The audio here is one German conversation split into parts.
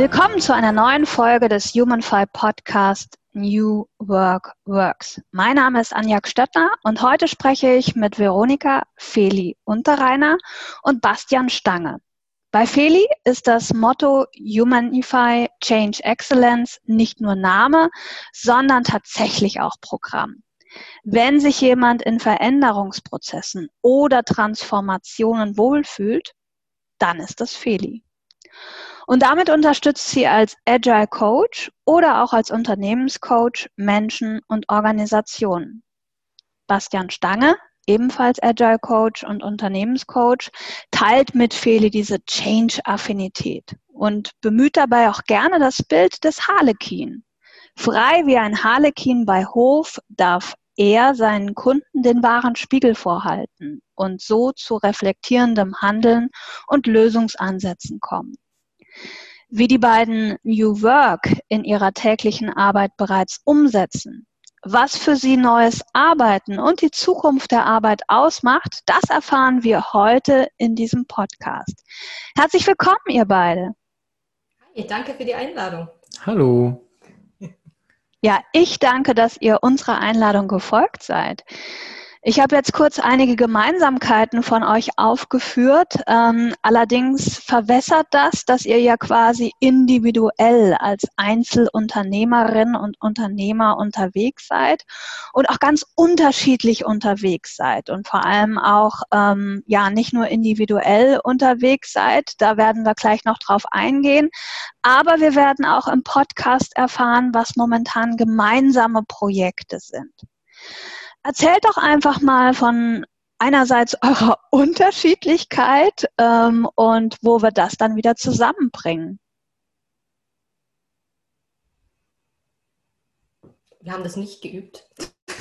Willkommen zu einer neuen Folge des HumanFi Podcast New Work Works. Mein Name ist Anja Stöttner und heute spreche ich mit Veronika Feli Unterreiner und Bastian Stange. Bei Feli ist das Motto Humanify Change Excellence nicht nur Name, sondern tatsächlich auch Programm. Wenn sich jemand in Veränderungsprozessen oder Transformationen wohlfühlt, dann ist das Feli. Und damit unterstützt sie als Agile Coach oder auch als Unternehmenscoach Menschen und Organisationen. Bastian Stange ebenfalls Agile Coach und Unternehmenscoach, teilt mit Feli diese Change-Affinität und bemüht dabei auch gerne das Bild des Harlekin. Frei wie ein Harlekin bei Hof darf er seinen Kunden den wahren Spiegel vorhalten und so zu reflektierendem Handeln und Lösungsansätzen kommen. Wie die beiden New Work in ihrer täglichen Arbeit bereits umsetzen, was für sie neues Arbeiten und die Zukunft der Arbeit ausmacht, das erfahren wir heute in diesem Podcast. Herzlich willkommen, ihr beide. Hi, danke für die Einladung. Hallo. Ja, ich danke, dass ihr unserer Einladung gefolgt seid. Ich habe jetzt kurz einige Gemeinsamkeiten von euch aufgeführt. Ähm, allerdings verwässert das, dass ihr ja quasi individuell als Einzelunternehmerin und Unternehmer unterwegs seid und auch ganz unterschiedlich unterwegs seid und vor allem auch ähm, ja nicht nur individuell unterwegs seid. Da werden wir gleich noch drauf eingehen. Aber wir werden auch im Podcast erfahren, was momentan gemeinsame Projekte sind. Erzählt doch einfach mal von einerseits eurer Unterschiedlichkeit ähm, und wo wir das dann wieder zusammenbringen. Wir haben das nicht geübt.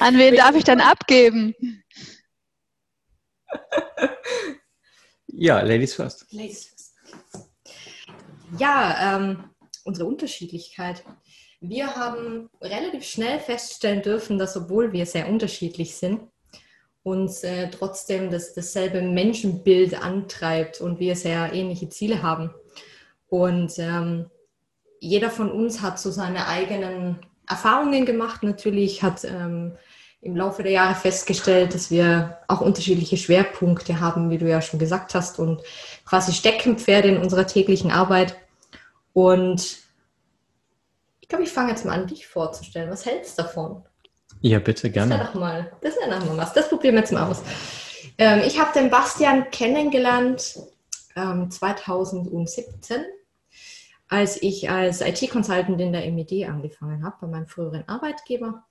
An wen darf ich dann abgeben? Ja, Ladies first. Ladies first. Ja, ähm, unsere Unterschiedlichkeit. Wir haben relativ schnell feststellen dürfen, dass obwohl wir sehr unterschiedlich sind, uns äh, trotzdem das, dasselbe Menschenbild antreibt und wir sehr ähnliche Ziele haben. Und ähm, jeder von uns hat so seine eigenen Erfahrungen gemacht. Natürlich hat ähm, im Laufe der Jahre festgestellt, dass wir auch unterschiedliche Schwerpunkte haben, wie du ja schon gesagt hast, und quasi Steckenpferde in unserer täglichen Arbeit. Und ich glaube, ich fange jetzt mal an, dich vorzustellen. Was hältst du davon? Ja, bitte, gerne. Das wäre doch mal, das wäre doch mal was. Das probieren wir jetzt mal aus. Ähm, ich habe den Bastian kennengelernt ähm, 2017, als ich als IT-Consultant in der MED angefangen habe, bei meinem früheren Arbeitgeber.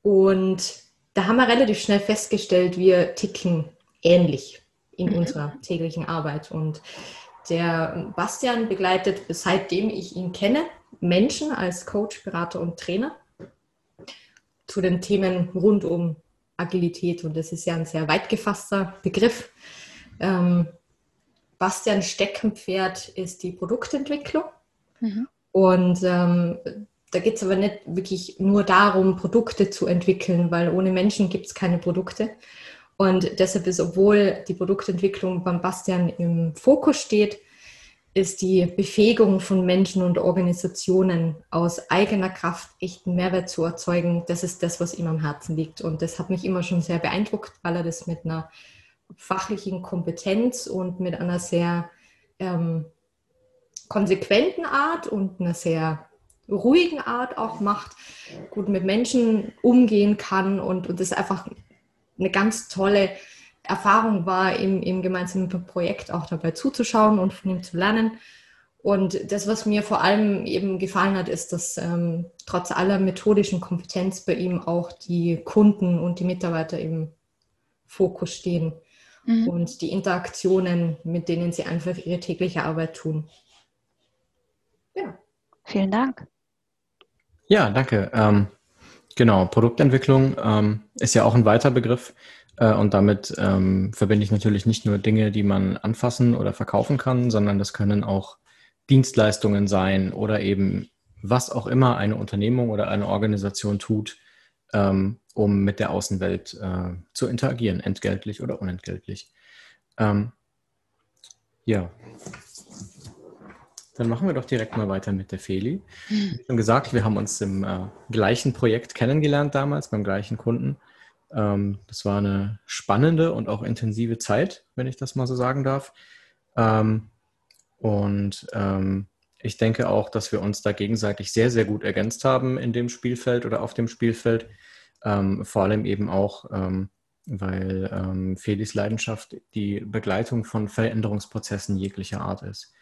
Und da haben wir relativ schnell festgestellt, wir ticken ähnlich in mhm. unserer täglichen Arbeit. Und der Bastian begleitet, seitdem ich ihn kenne, Menschen als Coach, Berater und Trainer zu den Themen rund um Agilität. Und das ist ja ein sehr weit gefasster Begriff. Ähm, Bastian Steckenpferd ist die Produktentwicklung. Mhm. Und ähm, da geht es aber nicht wirklich nur darum, Produkte zu entwickeln, weil ohne Menschen gibt es keine Produkte. Und deshalb ist, obwohl die Produktentwicklung beim Bastian im Fokus steht, ist die Befähigung von Menschen und Organisationen aus eigener Kraft echten Mehrwert zu erzeugen. Das ist das, was ihm am Herzen liegt. Und das hat mich immer schon sehr beeindruckt, weil er das mit einer fachlichen Kompetenz und mit einer sehr ähm, konsequenten Art und einer sehr ruhigen Art auch macht, gut mit Menschen umgehen kann und, und das einfach eine ganz tolle Erfahrung war, im, im gemeinsamen Projekt auch dabei zuzuschauen und von ihm zu lernen. Und das, was mir vor allem eben gefallen hat, ist, dass ähm, trotz aller methodischen Kompetenz bei ihm auch die Kunden und die Mitarbeiter im Fokus stehen mhm. und die Interaktionen, mit denen sie einfach ihre tägliche Arbeit tun. Ja. Vielen Dank. Ja, danke. Ähm, genau, Produktentwicklung ähm, ist ja auch ein weiter Begriff. Äh, und damit ähm, verbinde ich natürlich nicht nur Dinge, die man anfassen oder verkaufen kann, sondern das können auch Dienstleistungen sein oder eben was auch immer eine Unternehmung oder eine Organisation tut, ähm, um mit der Außenwelt äh, zu interagieren, entgeltlich oder unentgeltlich. Ähm, ja. dann machen wir doch direkt mal weiter mit der Feli. Wie schon gesagt, wir haben uns im äh, gleichen Projekt kennengelernt damals, beim gleichen Kunden. Ähm, das war eine spannende und auch intensive Zeit, wenn ich das mal so sagen darf. Ähm, und ähm, ich denke auch, dass wir uns da gegenseitig sehr, sehr gut ergänzt haben in dem Spielfeld oder auf dem Spielfeld. Ähm, vor allem eben auch, ähm, weil ähm, Felis Leidenschaft die Begleitung von Veränderungsprozessen jeglicher Art ist.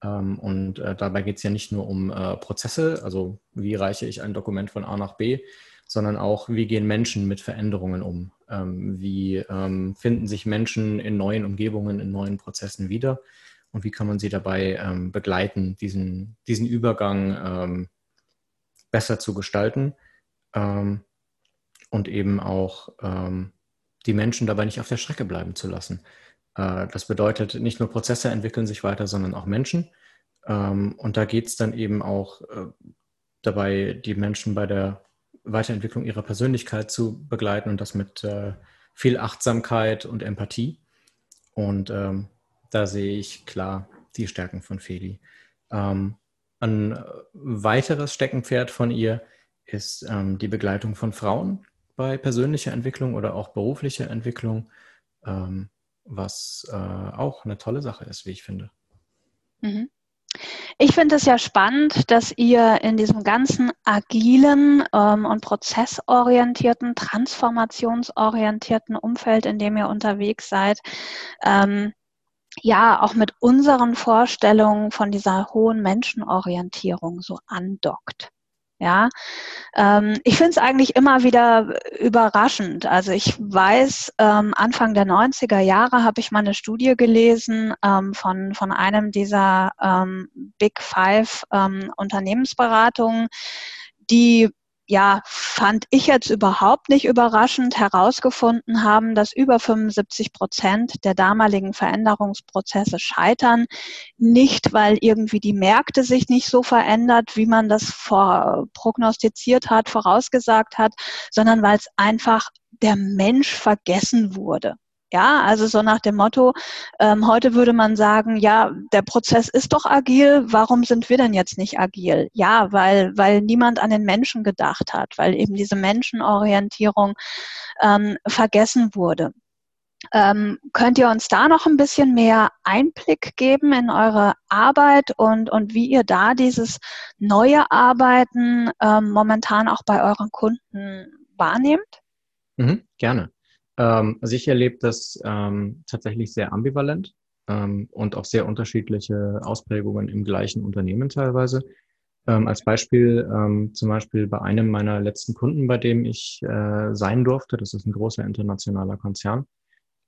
Und äh, dabei geht es ja nicht nur um äh, Prozesse, also wie reiche ich ein Dokument von A nach B, sondern auch, wie gehen Menschen mit Veränderungen um? Ähm, wie ähm, finden sich Menschen in neuen Umgebungen, in neuen Prozessen wieder? Und wie kann man sie dabei ähm, begleiten, diesen, diesen Übergang ähm, besser zu gestalten ähm, und eben auch ähm, die Menschen dabei nicht auf der Strecke bleiben zu lassen? Äh, das bedeutet, nicht nur Prozesse entwickeln sich weiter, sondern auch Menschen. und da geht es dann eben auch äh, dabei, die Menschen bei der Weiterentwicklung ihrer Persönlichkeit zu begleiten und das mit äh, viel Achtsamkeit und Empathie. Und ähm, da sehe ich klar die Stärken von Feli. Ähm, ein weiteres Steckenpferd von ihr ist ähm, die Begleitung von Frauen bei persönlicher Entwicklung oder auch beruflicher Entwicklung, ähm, was äh, auch eine tolle Sache ist, wie ich finde. Mhm. Ich finde es ja spannend, dass ihr in diesem ganzen agilen ähm, und prozessorientierten, transformationsorientierten Umfeld, in dem ihr unterwegs seid, ähm, ja auch mit unseren Vorstellungen von dieser hohen Menschenorientierung so andockt. Ja, ähm, ich finde es eigentlich immer wieder überraschend. Also ich weiß, ähm, Anfang der 90er Jahre habe ich mal eine Studie gelesen ähm, von, von einem dieser ähm, Big Five ähm, Unternehmensberatungen, die ja, fand ich jetzt überhaupt nicht überraschend herausgefunden haben, dass über 75 Prozent der damaligen Veränderungsprozesse scheitern. Nicht, weil irgendwie die Märkte sich nicht so verändert, wie man das vor, prognostiziert hat, vorausgesagt hat, sondern weil es einfach der Mensch vergessen wurde. Ja, also so nach dem Motto, ähm, heute würde man sagen, ja, der Prozess ist doch agil, warum sind wir denn jetzt nicht agil? Ja, weil, weil niemand an den Menschen gedacht hat, weil eben diese Menschenorientierung ähm, vergessen wurde. Ähm, könnt ihr uns da noch ein bisschen mehr Einblick geben in eure Arbeit und, und wie ihr da dieses neue Arbeiten ähm, momentan auch bei euren Kunden wahrnehmt? Mhm, gerne. Ähm, also ich erlebe das ähm, tatsächlich sehr ambivalent ähm, und auch sehr unterschiedliche Ausprägungen im gleichen Unternehmen teilweise. Ähm, als Beispiel ähm, zum Beispiel bei einem meiner letzten Kunden, bei dem ich äh, sein durfte, das ist ein großer internationaler Konzern,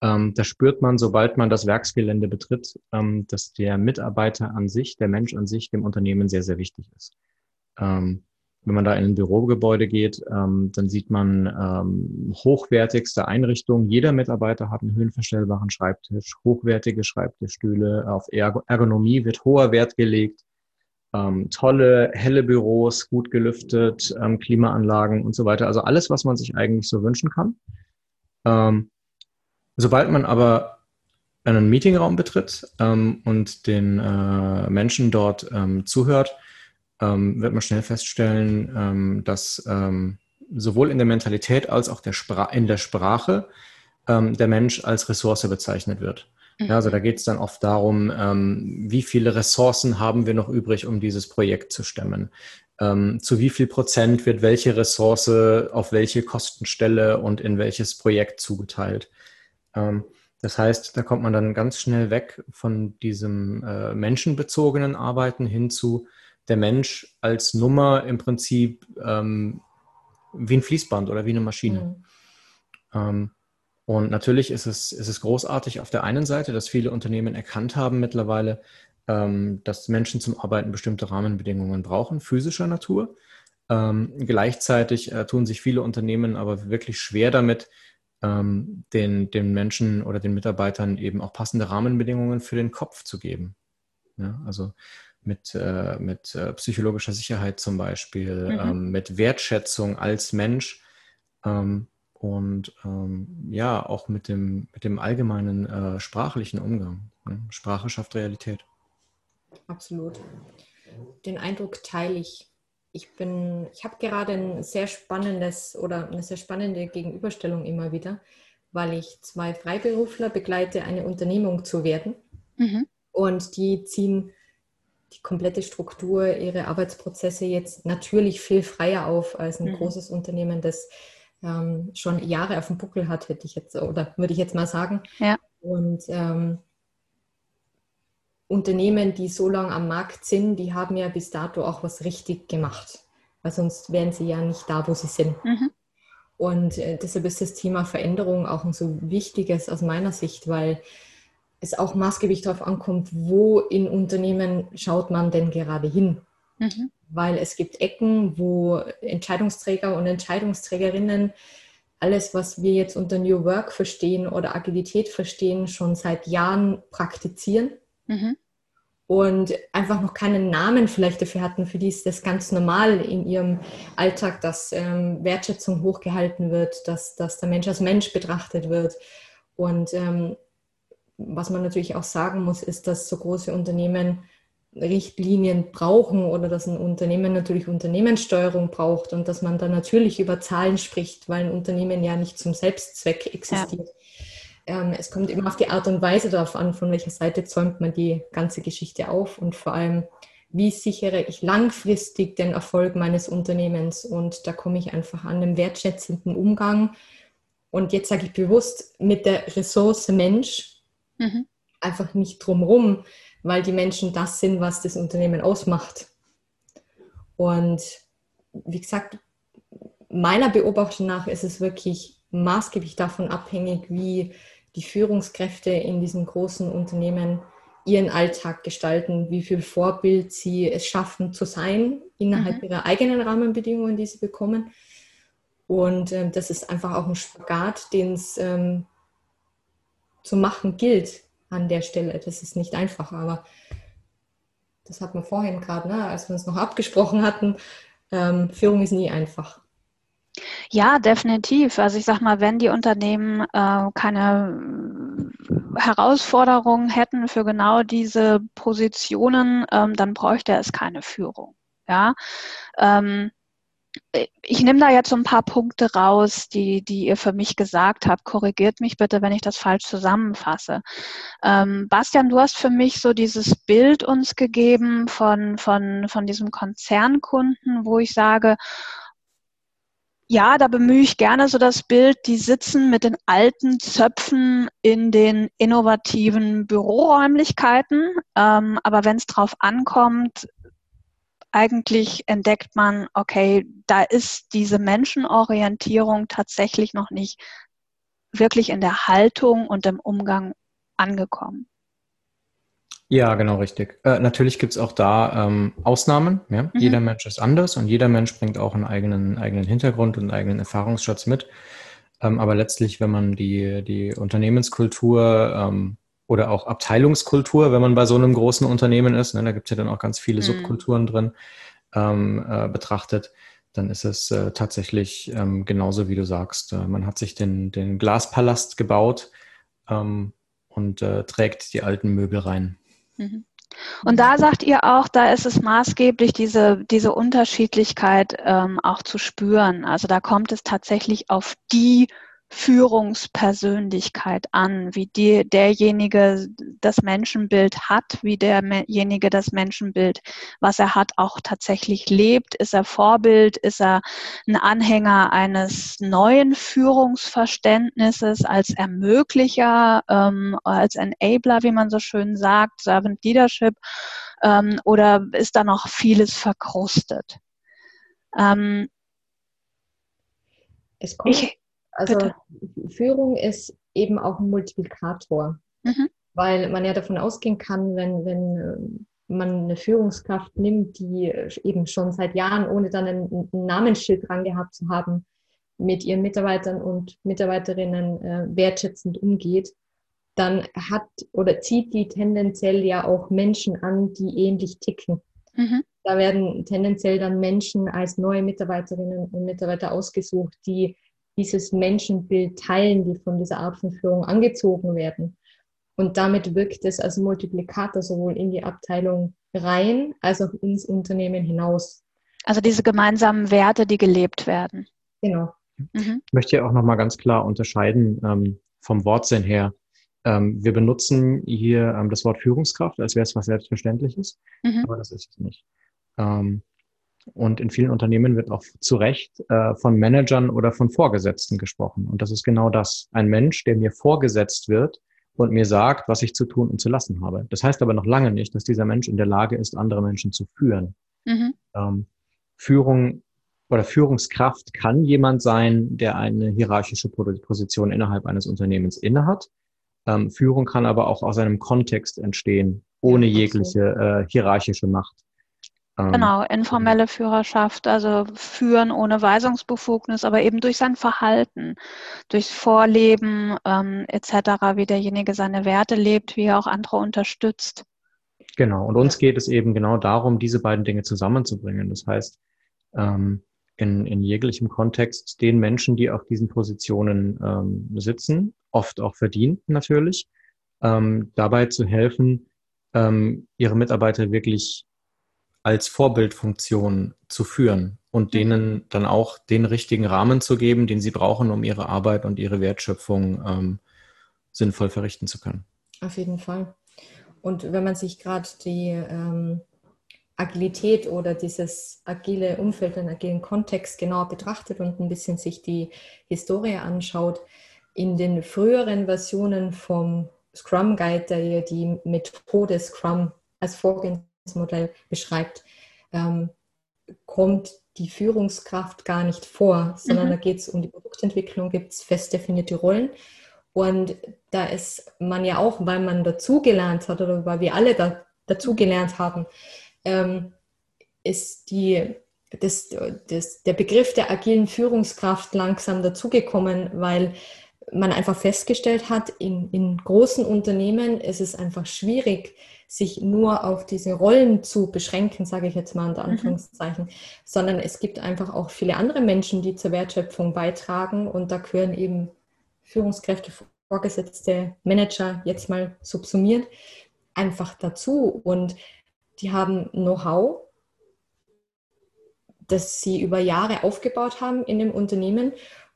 ähm, da spürt man, sobald man das Werksgelände betritt, dass der Mitarbeiter an sich, der Mensch an sich dem Unternehmen sehr, sehr wichtig ist. Wenn man da in ein Bürogebäude geht, ähm, dann sieht man ähm, hochwertigste Einrichtungen. Jeder Mitarbeiter hat einen höhenverstellbaren Schreibtisch, hochwertige Schreibtischstühle. Auf Ergonomie wird hoher Wert gelegt. Ähm, tolle, helle Büros, gut gelüftet, ähm, Klimaanlagen und so weiter. Also alles, was man sich eigentlich so wünschen kann. Ähm, sobald man aber einen Meetingraum betritt ähm, und den äh, Menschen dort ähm, zuhört, ähm, wird man schnell feststellen, ähm, dass ähm, sowohl in der Mentalität als auch der in der Sprache ähm, der Mensch als Ressource bezeichnet wird. Mhm. Ja, also da geht es dann oft darum, ähm, wie viele Ressourcen haben wir noch übrig, um dieses Projekt zu stemmen. Ähm, zu wie viel Prozent wird welche Ressource auf welche Kostenstelle und in welches Projekt zugeteilt. das heißt, da kommt man dann ganz schnell weg von diesem äh, menschenbezogenen Arbeiten hin zu der Mensch als Nummer im Prinzip ähm, wie ein Fließband oder wie eine Maschine. Mhm. Ähm, und natürlich ist es, ist es großartig auf der einen Seite, dass viele Unternehmen erkannt haben mittlerweile, ähm, dass Menschen zum Arbeiten bestimmte Rahmenbedingungen brauchen, physischer Natur. Ähm, gleichzeitig äh, tun sich viele Unternehmen aber wirklich schwer damit, ähm, den, den Menschen oder den Mitarbeitern eben auch passende Rahmenbedingungen für den Kopf zu geben. Ja, also mit, äh, mit äh, psychologischer Sicherheit zum Beispiel, mhm. ähm, mit Wertschätzung als Mensch ähm, und ähm, ja, auch mit dem, mit dem allgemeinen äh, sprachlichen Umgang. Ne? Sprache schafft Realität. Absolut. Den Eindruck teile ich. Ich bin, ich habe gerade ein sehr spannendes oder eine sehr spannende Gegenüberstellung immer wieder, weil ich zwei Freiberufler begleite, eine Unternehmung zu werden. Mhm. Und die ziehen die komplette Struktur, ihre Arbeitsprozesse jetzt natürlich viel freier auf als ein mhm. großes Unternehmen, das ähm, schon Jahre auf dem Buckel hat, hätte ich jetzt, oder würde ich jetzt mal sagen. Ja. Und ähm, Unternehmen, die so lange am Markt sind, die haben ja bis dato auch was richtig gemacht. Weil sonst wären sie ja nicht da, wo sie sind. Mhm. Und äh, deshalb ist das Thema Veränderung auch ein so wichtiges aus meiner Sicht, weil es auch maßgeblich darauf ankommt, wo in Unternehmen schaut man denn gerade hin. Mhm. Weil es gibt Ecken, wo Entscheidungsträger und Entscheidungsträgerinnen alles, was wir jetzt unter New Work verstehen oder Agilität verstehen, schon seit Jahren praktizieren. Mhm. Und einfach noch keinen Namen vielleicht dafür hatten. Für die ist das ganz normal in ihrem Alltag, dass ähm, Wertschätzung hochgehalten wird, dass, dass der Mensch als Mensch betrachtet wird. Und ähm, was man natürlich auch sagen muss, ist, dass so große Unternehmen Richtlinien brauchen oder dass ein Unternehmen natürlich Unternehmenssteuerung braucht und dass man da natürlich über Zahlen spricht, weil ein Unternehmen ja nicht zum Selbstzweck existiert. Ja. Ähm, es kommt immer auf die Art und Weise darauf an, von welcher Seite zäumt man die ganze Geschichte auf und vor allem, wie sichere ich langfristig den Erfolg meines Unternehmens. Und da komme ich einfach an einem wertschätzenden Umgang. Und jetzt sage ich bewusst mit der Ressource Mensch, mhm. einfach nicht drumherum, weil die Menschen das sind, was das Unternehmen ausmacht. Und wie gesagt, meiner Beobachtung nach ist es wirklich maßgeblich davon abhängig, wie die Führungskräfte in diesen großen Unternehmen ihren Alltag gestalten, wie viel Vorbild sie es schaffen zu sein innerhalb mhm. ihrer eigenen Rahmenbedingungen, die sie bekommen. Und ähm, das ist einfach auch ein Spagat, den es ähm, zu machen gilt an der Stelle. Das ist nicht einfach, aber das hat man vorhin gerade, ne, als wir uns noch abgesprochen hatten. Ähm, Führung ist nie einfach. Ja, definitiv. Also ich sag mal, wenn die Unternehmen äh, keine Herausforderungen hätten für genau diese Positionen, ähm, dann bräuchte es keine Führung. Ja. Ähm, ich nehme da jetzt so ein paar Punkte raus, die, die ihr für mich gesagt habt. Korrigiert mich bitte, wenn ich das falsch zusammenfasse. Ähm, Bastian, du hast für mich so dieses Bild uns gegeben von, von, von diesem Konzernkunden, wo ich sage, ja, da bemühe ich gerne so das Bild, die sitzen mit den alten Zöpfen in den innovativen Büroräumlichkeiten. Ähm, aber wenn es drauf ankommt, eigentlich entdeckt man, okay, da ist diese Menschenorientierung tatsächlich noch nicht wirklich in der Haltung und im Umgang angekommen. Ja, genau richtig. Äh, natürlich gibt es auch da ähm, Ausnahmen. Ja? Mhm. Jeder Mensch ist anders und jeder Mensch bringt auch einen eigenen, eigenen Hintergrund und einen eigenen Erfahrungsschatz mit. Ähm, aber letztlich, wenn man die, die Unternehmenskultur ähm, oder auch Abteilungskultur, wenn man bei so einem großen Unternehmen ist, ne, da gibt es ja dann auch ganz viele mhm. Subkulturen drin, ähm, äh, betrachtet, dann ist es äh, tatsächlich ähm, genauso, wie du sagst. Äh, man hat sich den, den Glaspalast gebaut ähm, und äh, trägt die alten Möbel rein. Mhm. Und da sagt ihr auch, da ist es maßgeblich, diese, diese Unterschiedlichkeit ähm, auch zu spüren. Also da kommt es tatsächlich auf die Führungspersönlichkeit an, wie die, derjenige das Menschenbild hat, wie derjenige das Menschenbild, was er hat, auch tatsächlich lebt. Ist er Vorbild? Ist er ein Anhänger eines neuen Führungsverständnisses als Ermöglicher, ähm, als Enabler, wie man so schön sagt, Servant Leadership? Ähm, oder ist da noch vieles verkrustet? Ähm, es kommt, ich, also Bitte. Führung ist eben auch ein Multiplikator, mhm. weil man ja davon ausgehen kann, wenn, wenn äh, man eine Führungskraft nimmt, die eben schon seit Jahren, ohne dann ein, ein Namensschild dran gehabt zu haben, mit ihren Mitarbeitern und Mitarbeiterinnen äh, wertschätzend umgeht, dann hat oder zieht die tendenziell ja auch Menschen an, die ähnlich ticken. Mhm. Da werden tendenziell dann Menschen als neue Mitarbeiterinnen und Mitarbeiter ausgesucht, die dieses Menschenbild teilen, die von dieser Art von Führung angezogen werden. Und damit wirkt es als Multiplikator sowohl in die Abteilung rein als auch ins Unternehmen hinaus. Also diese gemeinsamen Werte, die gelebt werden. Genau. Mhm. Ich möchte hier auch nochmal ganz klar unterscheiden ähm, vom Wortsinn her. Ähm, wir benutzen hier ähm, das Wort Führungskraft, als wäre es was Selbstverständliches, mhm. aber das ist es nicht. Ähm, und in vielen Unternehmen wird auch zu Recht äh, von Managern oder von Vorgesetzten gesprochen. Und das ist genau das. Ein Mensch, der mir vorgesetzt wird und mir sagt, was ich zu tun und zu lassen habe. Das heißt aber noch lange nicht, dass dieser Mensch in der Lage ist, andere Menschen zu führen. Mhm. Ähm, Führung oder Führungskraft kann jemand sein, der eine hierarchische Position innerhalb eines Unternehmens innehat. Ähm, Führung kann aber auch aus einem Kontext entstehen, ohne jegliche äh, hierarchische Macht. Ähm, genau, informelle Führerschaft, also führen ohne Weisungsbefugnis, aber eben durch sein Verhalten, durchs Vorleben ähm, etc., wie derjenige seine Werte lebt, wie er auch andere unterstützt. Genau, und uns geht es eben genau darum, diese beiden Dinge zusammenzubringen. Das heißt, ähm, in, in jeglichem Kontext den Menschen, die auf diesen Positionen ähm, sitzen, oft auch verdient natürlich, ähm, dabei zu helfen, ähm, ihre Mitarbeiter wirklich als Vorbildfunktion zu führen und mhm. denen dann auch den richtigen Rahmen zu geben, den sie brauchen, um ihre Arbeit und ihre Wertschöpfung ähm, sinnvoll verrichten zu können. Auf jeden Fall. Und wenn man sich gerade die ähm, Agilität oder dieses agile Umfeld, den agilen Kontext genauer betrachtet und ein bisschen sich die Historie anschaut, in den früheren Versionen vom Scrum Guide, der ja die Methode Scrum als Vorgehensmodell beschreibt, ähm, kommt die Führungskraft gar nicht vor, sondern mhm. da geht es um die Produktentwicklung, gibt es fest definierte Rollen. Und da ist man ja auch, weil man dazugelernt hat oder weil wir alle da, dazugelernt haben, ähm, ist die, das, das, der Begriff der agilen Führungskraft langsam dazugekommen, weil man einfach festgestellt hat, in, in großen Unternehmen ist es einfach schwierig, sich nur auf diese Rollen zu beschränken, sage ich jetzt mal unter mhm. Anführungszeichen, mhm. sondern es gibt einfach auch viele andere Menschen, die zur Wertschöpfung beitragen und da gehören eben Führungskräfte, Vorgesetzte, Manager jetzt mal subsumiert einfach dazu und die haben Know-how, das sie über Jahre aufgebaut haben in dem Unternehmen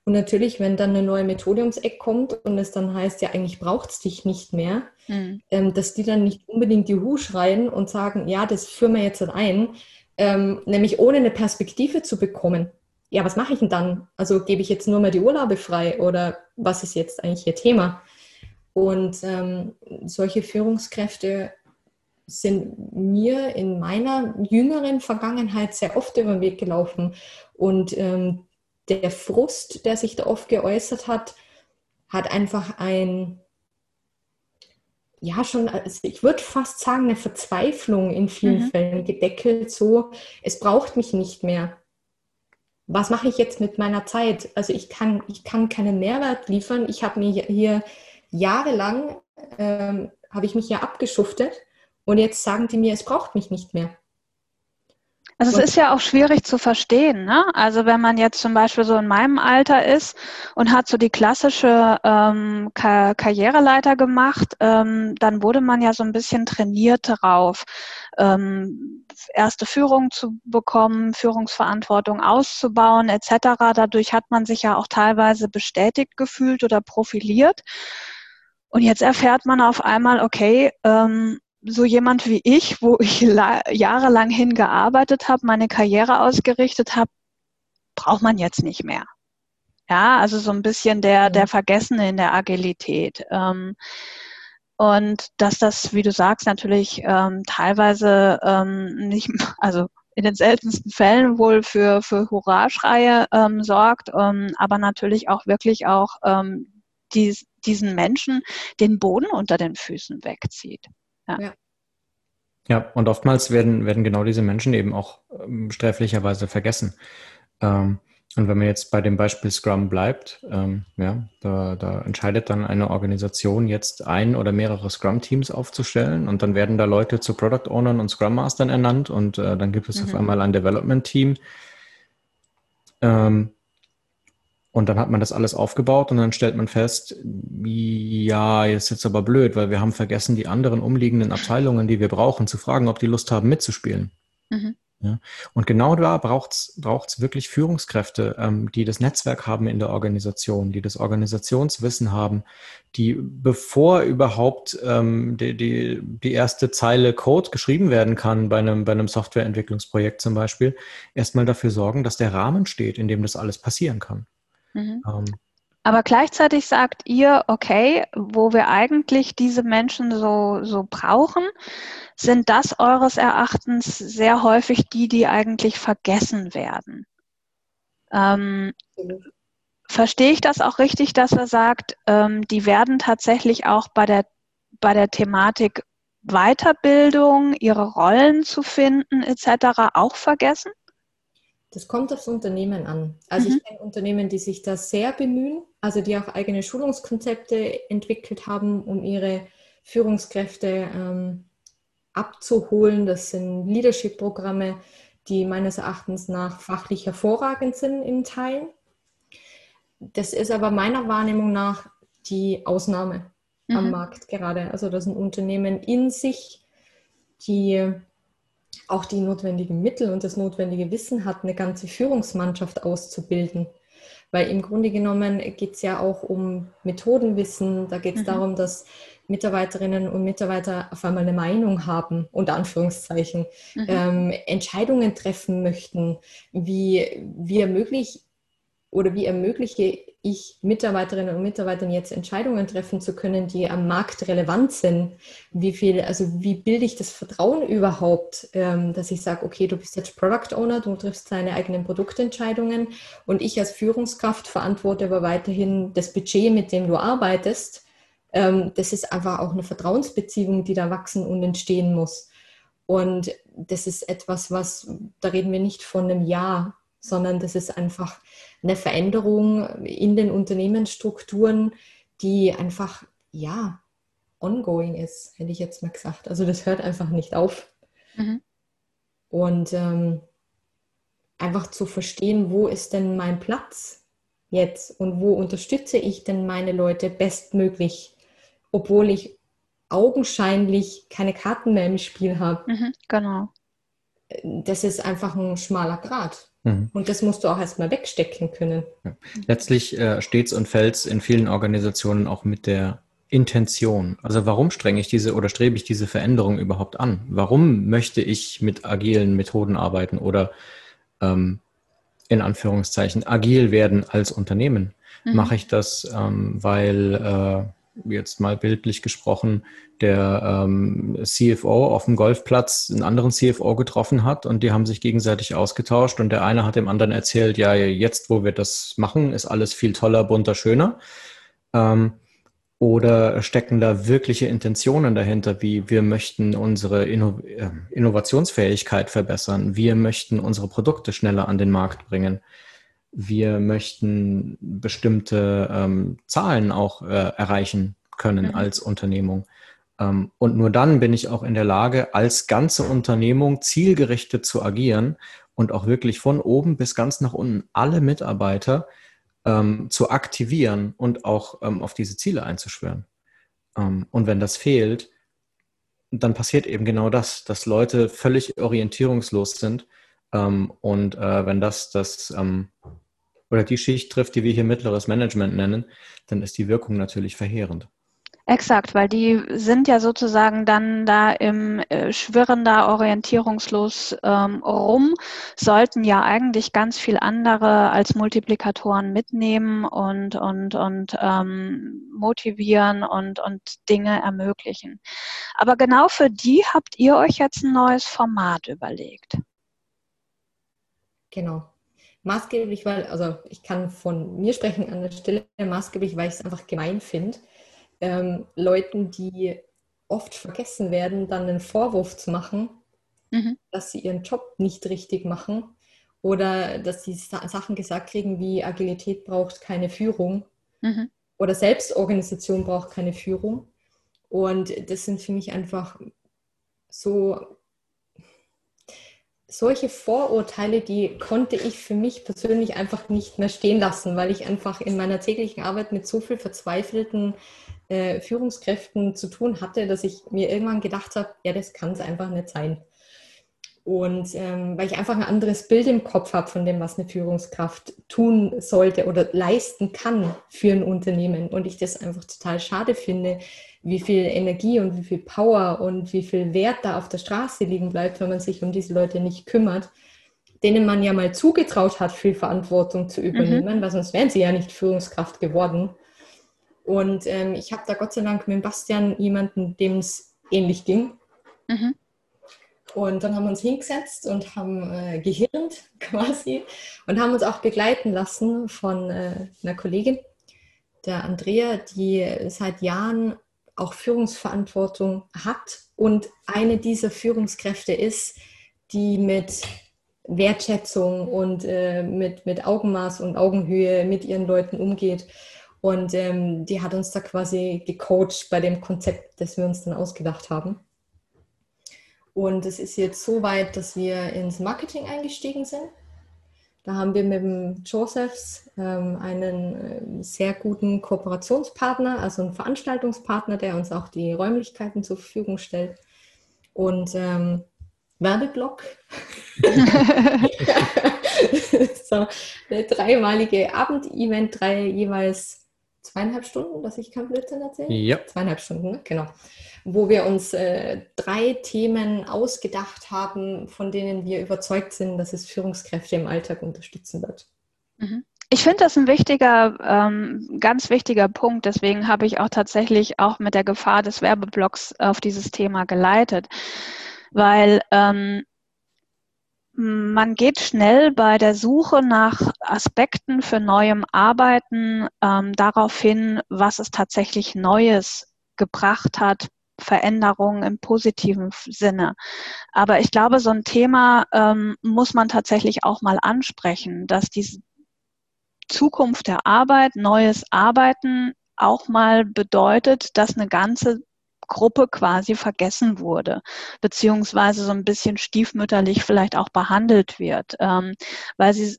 und natürlich, wenn dann eine neue Methode ums Eck kommt und es dann heißt, ja, eigentlich braucht es dich nicht mehr, mhm. ähm, dass die dann nicht unbedingt die Hu schreien und sagen, ja, das führen wir jetzt ein, ähm, nämlich ohne eine Perspektive zu bekommen. Ja, was mache ich denn dann? Also gebe ich jetzt nur mal die Urlaube frei oder was ist jetzt eigentlich ihr Thema? Und ähm, solche Führungskräfte sind mir in meiner jüngeren Vergangenheit sehr oft über den Weg gelaufen. Und ähm, der Frust, der sich da oft geäußert hat, hat einfach ein, ja, schon, also ich würde fast sagen, eine Verzweiflung in vielen mhm. Fällen gedeckelt, so, es braucht mich nicht mehr. Was mache ich jetzt mit meiner Zeit? Also ich kann, ich kann keinen Mehrwert liefern. Ich habe mir hier jahrelang, ähm, habe ich mich hier abgeschuftet und jetzt sagen die mir, es braucht mich nicht mehr. Also es ist ja auch schwierig zu verstehen. Ne? Also wenn man jetzt zum Beispiel so in meinem Alter ist und hat so die klassische ähm, Kar Karriereleiter gemacht, ähm, dann wurde man ja so ein bisschen trainiert darauf, ähm, erste Führung zu bekommen, Führungsverantwortung auszubauen etc. Dadurch hat man sich ja auch teilweise bestätigt gefühlt oder profiliert. Und jetzt erfährt man auf einmal, okay, ähm, so jemand wie ich, wo ich jahrelang hingearbeitet habe, meine Karriere ausgerichtet habe, braucht man jetzt nicht mehr. Ja, also so ein bisschen der, der Vergessene in der Agilität. Ähm, und dass das, wie du sagst, natürlich ähm, teilweise ähm, nicht, also in den seltensten Fällen wohl für, für Hurraschreie ähm, sorgt, ähm, aber natürlich auch wirklich auch ähm, dies, diesen Menschen den Boden unter den Füßen wegzieht. Ja. ja. und oftmals werden, werden genau diese Menschen eben auch ähm, sträflicherweise vergessen. Ähm, und wenn man jetzt bei dem Beispiel Scrum bleibt, ähm, ja, da, da entscheidet dann eine Organisation jetzt ein oder mehrere Scrum-Teams aufzustellen und dann werden da Leute zu Product Ownern und Scrum Mastern ernannt und äh, dann gibt es mhm. auf einmal ein Development-Team. Ähm, Und dann hat man das alles aufgebaut und dann stellt man fest, ja, jetzt ist aber blöd, weil wir haben vergessen, die anderen umliegenden Abteilungen, die wir brauchen, zu fragen, ob die Lust haben, mitzuspielen. Mhm. Ja? Und genau da braucht es wirklich Führungskräfte, ähm, die das Netzwerk haben in der Organisation, die das Organisationswissen haben, die bevor überhaupt ähm, die, die, die erste Zeile Code geschrieben werden kann, bei einem, bei einem Softwareentwicklungsprojekt zum Beispiel, erstmal dafür sorgen, dass der Rahmen steht, in dem das alles passieren kann. Mhm. Ähm, aber gleichzeitig sagt ihr, okay, wo wir eigentlich diese Menschen so, so brauchen, sind das eures Erachtens sehr häufig die, die eigentlich vergessen werden. Ähm, verstehe ich das auch richtig, dass er sagt, ähm, die werden tatsächlich auch bei der, bei der Thematik Weiterbildung, ihre Rollen zu finden etc. auch vergessen? Das kommt aufs Unternehmen an. Also mhm. ich kenne Unternehmen, die sich da sehr bemühen, also die auch eigene Schulungskonzepte entwickelt haben, um ihre Führungskräfte ähm, abzuholen. Das sind Leadership-Programme, die meines Erachtens nach fachlich hervorragend sind in Teilen. Das ist aber meiner Wahrnehmung nach die Ausnahme mhm. am Markt gerade. Also das sind Unternehmen in sich, die auch die notwendigen Mittel und das notwendige Wissen hat, eine ganze Führungsmannschaft auszubilden. Weil im Grunde genommen geht es ja auch um Methodenwissen. Da geht es mhm. darum, dass Mitarbeiterinnen und Mitarbeiter auf einmal eine Meinung haben, unter Anführungszeichen, mhm. ähm, Entscheidungen treffen möchten, wie, wie ermöglich oder wie ermögliche ich Mitarbeiterinnen und Mitarbeitern jetzt Entscheidungen treffen zu können, die am Markt relevant sind? Wie viel, also wie bilde ich das Vertrauen überhaupt, ähm, dass ich sage, okay, du bist jetzt Product Owner, du triffst deine eigenen Produktentscheidungen und ich als Führungskraft verantworte aber weiterhin das Budget, mit dem du arbeitest. Ähm, das ist einfach auch eine Vertrauensbeziehung, die da wachsen und entstehen muss. Und das ist etwas, was, da reden wir nicht von einem Jahr, sondern das ist einfach eine Veränderung in den Unternehmensstrukturen, die einfach, ja, ongoing ist, hätte ich jetzt mal gesagt. Also das hört einfach nicht auf. Mhm. Und ähm, einfach zu verstehen, wo ist denn mein Platz jetzt und wo unterstütze ich denn meine Leute bestmöglich, obwohl ich augenscheinlich keine Karten mehr im Spiel habe. Mhm, genau. Das ist einfach ein schmaler Grad. Mhm. Und das musst du auch erstmal wegstecken können. Ja. Letztlich äh, steht es und fällt es in vielen Organisationen auch mit der Intention. Also warum strenge ich diese oder strebe ich diese Veränderung überhaupt an? Warum möchte ich mit agilen Methoden arbeiten oder ähm, in Anführungszeichen agil werden als Unternehmen? Mhm. Mache ich das, ähm, weil äh, jetzt mal bildlich gesprochen, der ähm, CFO auf dem Golfplatz einen anderen CFO getroffen hat und die haben sich gegenseitig ausgetauscht und der eine hat dem anderen erzählt, ja, jetzt, wo wir das machen, ist alles viel toller, bunter, schöner. Ähm, oder stecken da wirkliche Intentionen dahinter, wie wir möchten unsere Inno äh, Innovationsfähigkeit verbessern, wir möchten unsere Produkte schneller an den Markt bringen wir möchten bestimmte ähm, Zahlen auch äh, erreichen können mhm. als Unternehmung. Ähm, und nur dann bin ich auch in der Lage, als ganze Unternehmung zielgerichtet zu agieren und auch wirklich von oben bis ganz nach unten alle Mitarbeiter ähm, zu aktivieren und auch ähm, auf diese Ziele einzuschwören. Ähm, und wenn das fehlt, dann passiert eben genau das, dass Leute völlig orientierungslos sind ähm, und äh, wenn das das ähm, oder die Schicht trifft, die wir hier mittleres Management nennen, dann ist die Wirkung natürlich verheerend. Exakt, weil die sind ja sozusagen dann da im äh, Schwirren orientierungslos ähm, rum, sollten ja eigentlich ganz viel andere als Multiplikatoren mitnehmen und, und, und ähm, motivieren und, und Dinge ermöglichen. Aber genau für die habt ihr euch jetzt ein neues Format überlegt. Genau. Maßgeblich, weil, also ich kann von mir sprechen an der Stelle, maßgeblich, weil ich es einfach gemein finde, ähm, Leuten, die oft vergessen werden, dann einen Vorwurf zu machen, mhm. dass sie ihren Job nicht richtig machen oder dass sie Sachen gesagt kriegen wie Agilität braucht keine Führung mhm. oder Selbstorganisation braucht keine Führung. Und das sind für mich einfach so solche Vorurteile, die konnte ich für mich persönlich einfach nicht mehr stehen lassen, weil ich einfach in meiner täglichen Arbeit mit so viel verzweifelten äh, Führungskräften zu tun hatte, dass ich mir irgendwann gedacht habe, ja, das kann es einfach nicht sein. Und ähm, weil ich einfach ein anderes Bild im Kopf habe von dem, was eine Führungskraft tun sollte oder leisten kann für ein Unternehmen. Und ich das einfach total schade finde, wie viel Energie und wie viel Power und wie viel Wert da auf der Straße liegen bleibt, wenn man sich um diese Leute nicht kümmert, denen man ja mal zugetraut hat, viel Verantwortung zu übernehmen, mhm. weil sonst wären sie ja nicht Führungskraft geworden. Und ähm, ich habe da Gott sei Dank mit Bastian jemanden, dem es ähnlich ging. Mhm. Und dann haben wir uns hingesetzt und haben äh, gehirnt quasi und haben uns auch begleiten lassen von äh, einer Kollegin, der Andrea, die seit Jahren auch Führungsverantwortung hat und eine dieser Führungskräfte ist, die mit Wertschätzung und äh, mit, mit Augenmaß und Augenhöhe mit ihren Leuten umgeht. Und ähm, die hat uns da quasi gecoacht bei dem Konzept, das wir uns dann ausgedacht haben. Und es ist jetzt so weit, dass wir ins Marketing eingestiegen sind. Da haben wir mit dem Josephs ähm, einen äh, sehr guten Kooperationspartner, also einen Veranstaltungspartner, der uns auch die Räumlichkeiten zur Verfügung stellt. Und ähm, Werbeblock. so, eine dreimalige Abendevent, drei jeweils zweieinhalb Stunden, dass ich kein Blödsinn erzähle? Ja. Zweieinhalb Stunden, ne? genau. Wo wir uns äh, drei Themen ausgedacht haben, von denen wir überzeugt sind, dass es Führungskräfte im Alltag unterstützen wird. Mhm. Ich finde das ein wichtiger, ähm, ganz wichtiger Punkt. Deswegen habe ich auch tatsächlich auch mit der Gefahr des Werbeblocks auf dieses Thema geleitet. Weil ähm, man geht schnell bei der Suche nach Aspekten für neuem Arbeiten ähm, darauf hin, was es tatsächlich Neues gebracht hat, Veränderungen im positiven Sinne. Aber ich glaube, so ein Thema ähm, muss man tatsächlich auch mal ansprechen, dass diese Zukunft der Arbeit, neues Arbeiten auch mal bedeutet, dass eine ganze Gruppe quasi vergessen wurde, beziehungsweise so ein bisschen stiefmütterlich vielleicht auch behandelt wird, ähm, weil sie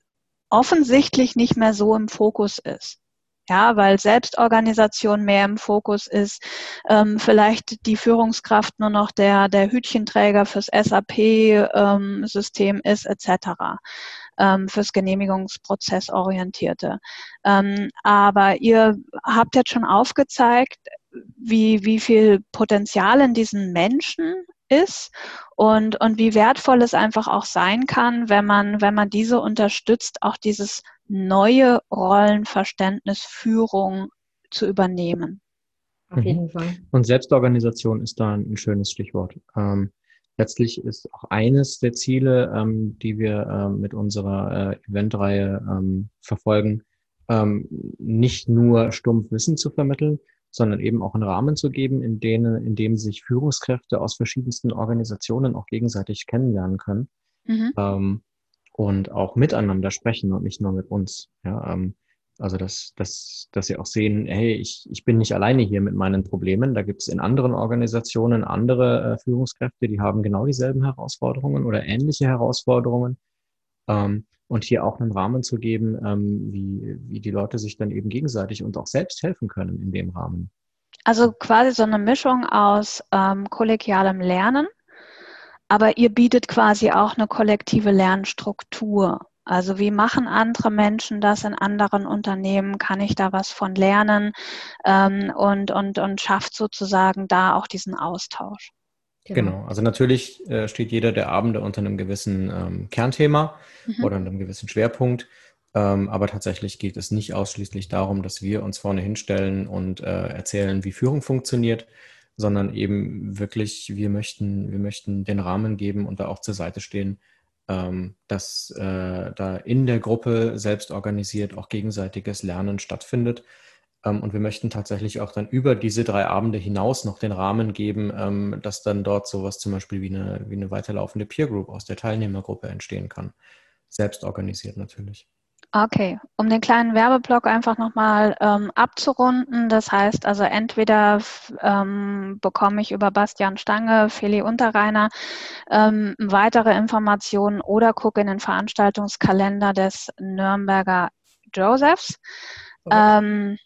offensichtlich nicht mehr so im Fokus ist. Ja, weil Selbstorganisation mehr im Fokus ist, ähm, vielleicht die Führungskraft nur noch der, der Hütchenträger fürs SAP-System ähm, ist, etc ähm, fürs Genehmigungsprozessorientierte. Ähm, aber ihr habt jetzt schon aufgezeigt, wie, wie viel Potenzial in diesen Menschen ist und, und wie wertvoll es einfach auch sein kann, wenn man, wenn man diese unterstützt, auch dieses neue Rollenverständnis Führung zu übernehmen. Auf jeden mhm. Fall. Und Selbstorganisation ist da ein schönes Stichwort. Ähm, letztlich ist auch eines der Ziele, ähm, die wir ähm, mit unserer äh, Eventreihe ähm, verfolgen, ähm, nicht nur stumpf Wissen zu vermitteln, sondern eben auch einen Rahmen zu geben, in, denen, in dem sich Führungskräfte aus verschiedensten Organisationen auch gegenseitig kennenlernen können mhm. ähm, und auch miteinander sprechen und nicht nur mit uns. Ja, ähm, also dass, dass, dass sie auch sehen, hey, ich, ich bin nicht alleine hier mit meinen Problemen. Da gibt es in anderen Organisationen andere äh, Führungskräfte, die haben genau dieselben Herausforderungen oder ähnliche Herausforderungen. Ähm, und hier auch einen Rahmen zu geben, ähm, wie, wie die Leute sich dann eben gegenseitig und auch selbst helfen können in dem Rahmen. Also quasi so eine Mischung aus ähm, kollegialem Lernen, aber ihr bietet quasi auch eine kollektive Lernstruktur. Also wie machen andere Menschen das in anderen Unternehmen? Kann ich da was von lernen? Ähm, und, und, und schafft sozusagen da auch diesen Austausch. Genau. genau. Also natürlich äh, steht jeder der Abende unter einem gewissen ähm, Kernthema mhm. oder einem gewissen Schwerpunkt. Ähm, aber tatsächlich geht es nicht ausschließlich darum, dass wir uns vorne hinstellen und äh, erzählen, wie Führung funktioniert, sondern eben wirklich, wir möchten, wir möchten den Rahmen geben und da auch zur Seite stehen, ähm, dass äh, da in der Gruppe selbst organisiert auch gegenseitiges Lernen stattfindet und wir möchten tatsächlich auch dann über diese drei Abende hinaus noch den Rahmen geben, ähm, dass dann dort sowas zum Beispiel wie eine, wie eine weiterlaufende Peer Group aus der Teilnehmergruppe entstehen kann. Selbst organisiert natürlich. Okay, um den kleinen Werbeblock einfach nochmal ähm, abzurunden. Das heißt also, entweder ähm, bekomme ich über Bastian Stange, Feli Unterreiner ähm, weitere Informationen oder gucke in den Veranstaltungskalender des Nürnberger Josephs. Okay.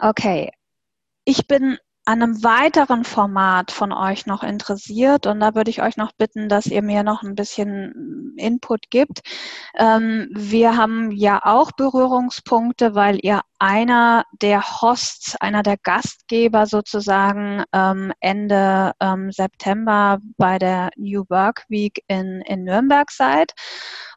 Okay. Ich bin an einem weiteren Format von euch noch interessiert und da würde ich euch noch bitten, dass ihr mir noch ein bisschen Input gibt. Ähm, wir haben ja auch Berührungspunkte, weil ihr einer der Hosts, einer der Gastgeber sozusagen ähm, Ende ähm, September bei der New Work Week in, in Nürnberg seid.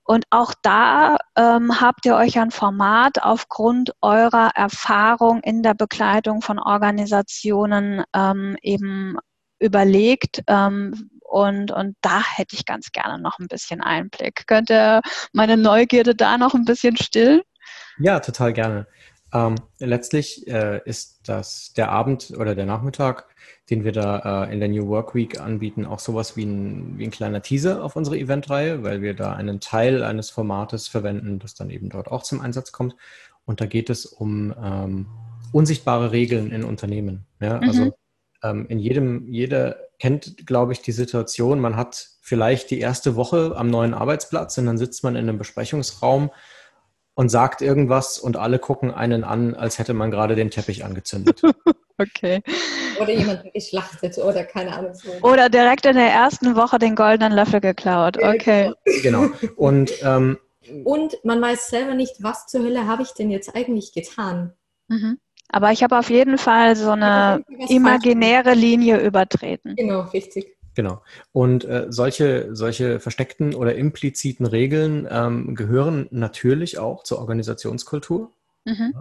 Und auch da ähm, habt ihr euch ein Format aufgrund eurer Erfahrung in der Begleitung von Organisationen ähm, eben überlegt. Ähm, und, und da hätte ich ganz gerne noch ein bisschen Einblick. Könnt ihr meine Neugierde da noch ein bisschen stillen? Ja, total gerne. Ähm, letztlich äh, ist das der Abend oder der Nachmittag, den wir da äh, in der New Work Week anbieten, auch sowas wie ein, wie ein kleiner Teaser auf unsere Eventreihe, weil wir da einen Teil eines Formates verwenden, das dann eben dort auch zum Einsatz kommt. Und da geht es um ähm, unsichtbare Regeln in Unternehmen. Ja? Also mhm. ähm, in jedem, jeder kennt, glaube ich, die Situation, man hat vielleicht die erste Woche am neuen Arbeitsplatz und dann sitzt man in einem Besprechungsraum und sagt irgendwas und alle gucken einen an, als hätte man gerade den Teppich angezündet. okay. Oder jemand geschlachtet oder keine Ahnung. Oder direkt in der ersten Woche den goldenen Löffel geklaut. Okay. Genau. Und, ähm, und man weiß selber nicht, was zur Hölle habe ich denn jetzt eigentlich getan. Mhm. Aber ich habe auf jeden Fall so eine imaginäre Linie übertreten. Genau, richtig. Genau. Und äh, solche, solche versteckten oder impliziten Regeln ähm, gehören natürlich auch zur Organisationskultur. Mhm.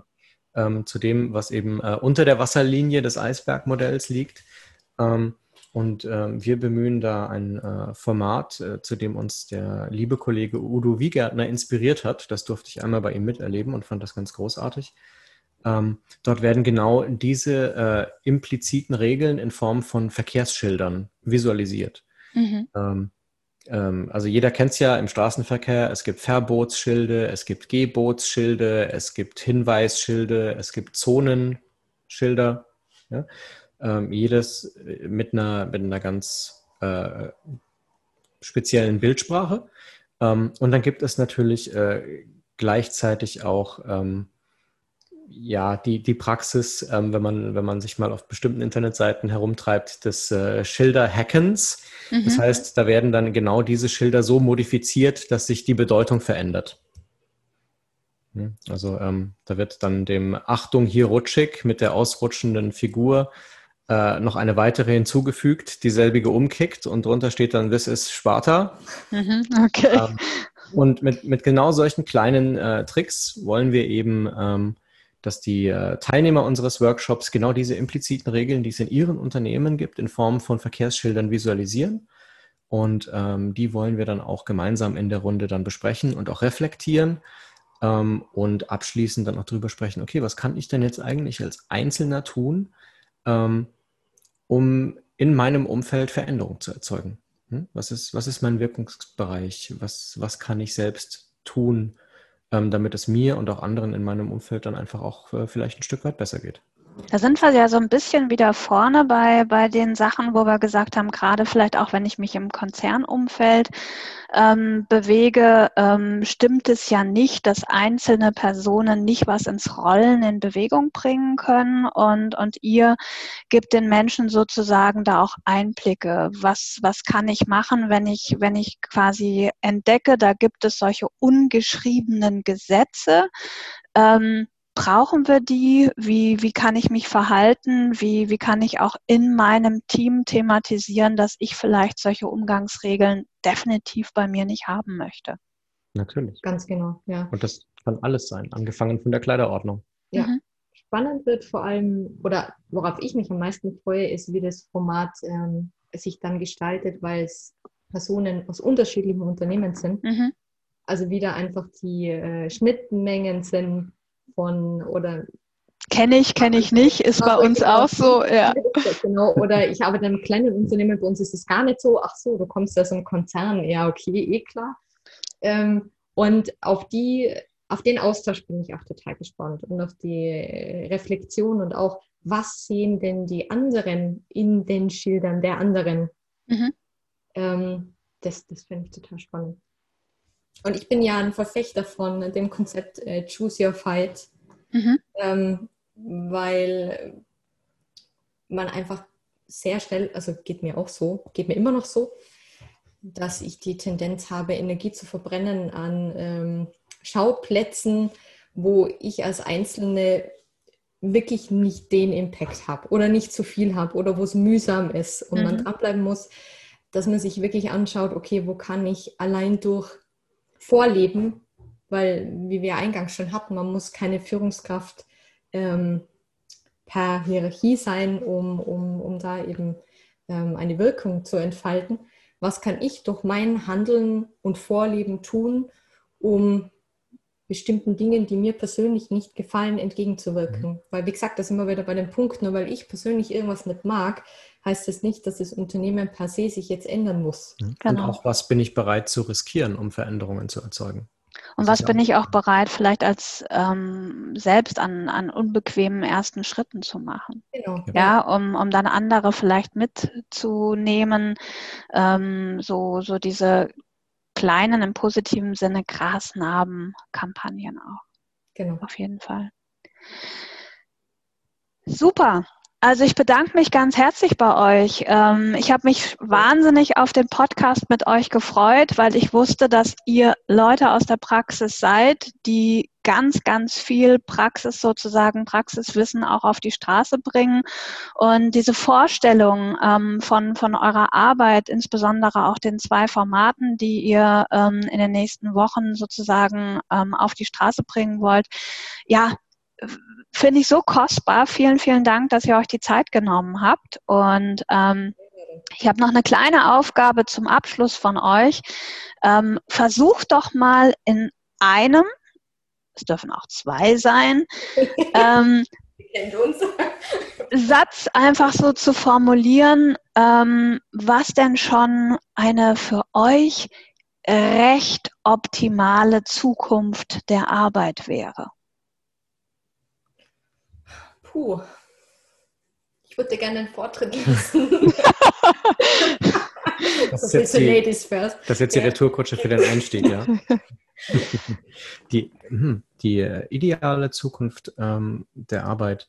ähm, zu dem, was eben äh, unter der Wasserlinie des Eisbergmodells liegt. Ähm, und ähm, wir bemühen da ein äh, Format, äh, zu dem uns der liebe Kollege Udo Wiegärtner inspiriert hat. Das durfte ich einmal bei ihm miterleben und fand das ganz großartig. Ähm, dort werden genau diese äh, impliziten Regeln in Form von Verkehrsschildern visualisiert. Mhm. Ähm, ähm, also jeder kennt es ja im Straßenverkehr, es gibt Verbotsschilde, es gibt Gebotsschilde, es gibt Hinweisschilde, es gibt Zonenschilder. Ja? Ähm, jedes mit einer, mit einer ganz äh, speziellen Bildsprache. Ähm, und dann gibt es natürlich äh, gleichzeitig auch ähm, ja, die, die Praxis, ähm, wenn, man, wenn man sich mal auf bestimmten Internetseiten herumtreibt, des äh, Schilder-Hackens. Mhm. Das heißt, da werden dann genau diese Schilder so modifiziert, dass sich die Bedeutung verändert. Hm, also ähm, da wird dann dem Achtung hier rutschig mit der ausrutschenden Figur äh, noch eine weitere hinzugefügt, dieselbige umkickt und drunter steht dann, this is Sparta. Mhm, okay. Ähm, und mit, mit genau solchen kleinen äh, Tricks wollen wir eben ähm, dass die äh, Teilnehmer unseres Workshops genau diese impliziten Regeln, die es in ihren Unternehmen gibt, in Form von Verkehrsschildern visualisieren. Und ähm, die wollen wir dann auch gemeinsam in der Runde dann besprechen und auch reflektieren ähm, und abschließend dann auch darüber sprechen, okay, was kann ich denn jetzt eigentlich als Einzelner tun, ähm, um in meinem Umfeld Veränderung zu erzeugen? Hm? Was, ist, was ist mein Wirkungsbereich? Was, was kann ich selbst tun? Ähm, damit es mir und auch anderen in meinem Umfeld dann einfach auch äh, vielleicht ein Stück weit besser geht. Da sind wir ja so ein bisschen wieder vorne bei, bei den Sachen, wo wir gesagt haben, gerade vielleicht auch, wenn ich mich im Konzernumfeld ähm, bewege, ähm, stimmt es ja nicht, dass einzelne Personen nicht was ins Rollen in Bewegung bringen können und, und ihr gibt den Menschen sozusagen da auch Einblicke. Was, was kann ich machen, wenn ich, wenn ich quasi entdecke, da gibt es solche ungeschriebenen Gesetze, ähm, brauchen wir die? Wie, wie kann ich mich verhalten? Wie, wie kann ich auch in meinem Team thematisieren, dass ich vielleicht solche Umgangsregeln definitiv bei mir nicht haben möchte? Natürlich. Ganz genau, ja. Und das kann alles sein, angefangen von der Kleiderordnung. Ja. Mhm. Spannend wird vor allem, oder worauf ich mich am meisten freue, ist, wie das Format ähm, sich dann gestaltet, weil es Personen aus unterschiedlichen Unternehmen sind. Mhm. Also wieder einfach die äh, Schnittmengen sind von oder Kenne ich, kenne ich nicht, ist bei uns genau. auch so, ja. Genau, oder ich arbeite in einem kleinen Unternehmen, bei uns ist es gar nicht so, ach so, du kommst aus einem Konzern, ja, okay, eh klar. Ähm, und auf die auf den Austausch bin ich auch total gespannt und auf die Reflexion und auch, was sehen denn die anderen in den Schildern der anderen. Mhm. Ähm, das das finde ich total spannend. Und ich bin ja ein Verfechter von dem Konzept äh, Choose Your Fight, mhm. ähm, weil man einfach sehr schnell, also geht mir auch so, geht mir immer noch so, dass ich die Tendenz habe, Energie zu verbrennen an ähm, Schauplätzen, wo ich als Einzelne wirklich nicht den Impact habe oder nicht zu viel habe oder wo es mühsam ist und mhm. man dranbleiben muss, dass man sich wirklich anschaut, okay, wo kann ich allein durch Vorleben, weil, wie wir eingangs schon hatten, man muss keine Führungskraft ähm, per Hierarchie sein, um, um, um da eben ähm, eine Wirkung zu entfalten. Was kann ich durch mein Handeln und Vorleben tun, um bestimmten Dingen, die mir persönlich nicht gefallen, entgegenzuwirken. Mhm. Weil, wie gesagt, das sind wir wieder bei dem Punkt, nur weil ich persönlich irgendwas nicht mag, heißt das nicht, dass das Unternehmen per se sich jetzt ändern muss. Genau. Und auch was bin ich bereit zu riskieren, um Veränderungen zu erzeugen. Und was bin ich auch bereit, vielleicht als ähm, selbst an, an unbequemen ersten Schritten zu machen? Genau. Ja, um, um dann andere vielleicht mitzunehmen, ähm, so, so diese kleinen, im positiven Sinne Grasnarben-Kampagnen auch. Genau. Auf jeden Fall. Super. Also ich bedanke mich ganz herzlich bei euch. Ähm, ich habe mich wahnsinnig auf den Podcast mit euch gefreut, weil ich wusste, dass ihr Leute aus der Praxis seid, die ganz, ganz viel Praxis sozusagen, Praxiswissen auch auf die Straße bringen. Und diese Vorstellung ähm, von, von eurer Arbeit, insbesondere auch den zwei Formaten, die ihr ähm, in den nächsten Wochen sozusagen auf die Straße bringen wollt, ja, finde ich so kostbar. Vielen, vielen Dank, dass ihr euch die Zeit genommen habt. Und ähm, ich habe noch eine kleine Aufgabe zum Abschluss von euch. Ähm, versucht doch mal in einem, es dürfen auch zwei sein, ähm, Satz einfach so zu formulieren, ähm, was denn schon eine für euch recht optimale Zukunft der Arbeit wäre. Puh. Ich würde gerne einen Vortritt lesen. Das ist, jetzt die, Ladies first. das ist jetzt die Retourkutsche für den Einstieg, ja. die, hm, die äh, ideale Zukunft ähm, der Arbeit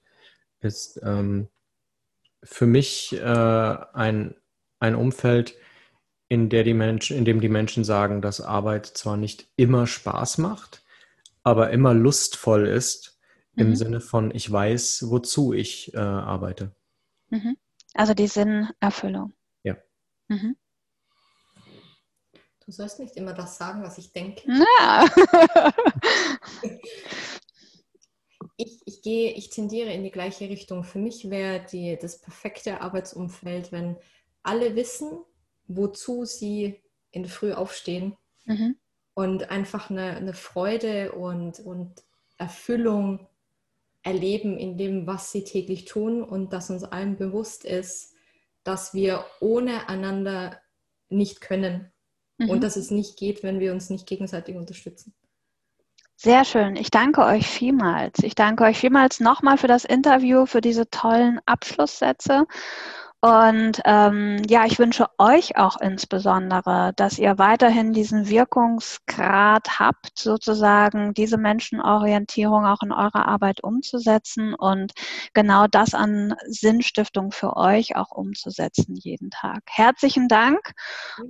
ist ähm, für mich äh, ein, ein Umfeld, in, der die Menschen, in dem die Menschen sagen, dass Arbeit zwar nicht immer Spaß macht, aber immer lustvoll ist im mhm. Sinne von, ich weiß, wozu ich äh, arbeite. Mhm. Also die Sinnerfüllung. Ja. Mhm. Du sollst nicht immer das sagen, was ich denke. Ja. ich, ich gehe, ich tendiere in die gleiche Richtung. Für mich wäre das perfekte Arbeitsumfeld, wenn alle wissen, wozu sie in der Früh aufstehen mhm. und einfach eine, eine Freude und, und Erfüllung erleben in dem, was sie täglich tun und dass uns allen bewusst ist, dass wir ohne einander nicht können mhm. und dass es nicht geht, wenn wir uns nicht gegenseitig unterstützen. Sehr schön. Ich danke euch vielmals. Ich danke euch vielmals nochmal für das Interview, für diese tollen Abschlusssätze. Und ähm, ja, ich wünsche euch auch insbesondere, dass ihr weiterhin diesen Wirkungsgrad habt, sozusagen diese Menschenorientierung auch in eurer Arbeit umzusetzen und genau das an Sinnstiftung für euch auch umzusetzen jeden Tag. Herzlichen Dank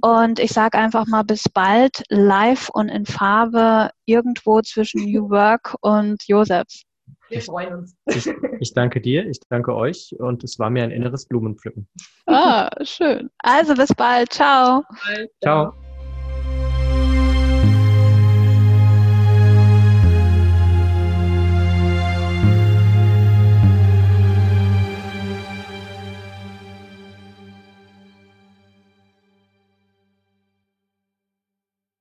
und ich sage einfach mal bis bald live und in Farbe irgendwo zwischen New Work und Josefs. Wir freuen uns. Ich, ich, danke dir, ich danke euch und es war mir ein inneres Blumenpflücken. Ah, schön. Also bis bald. Ciao. Bis bald. Ciao.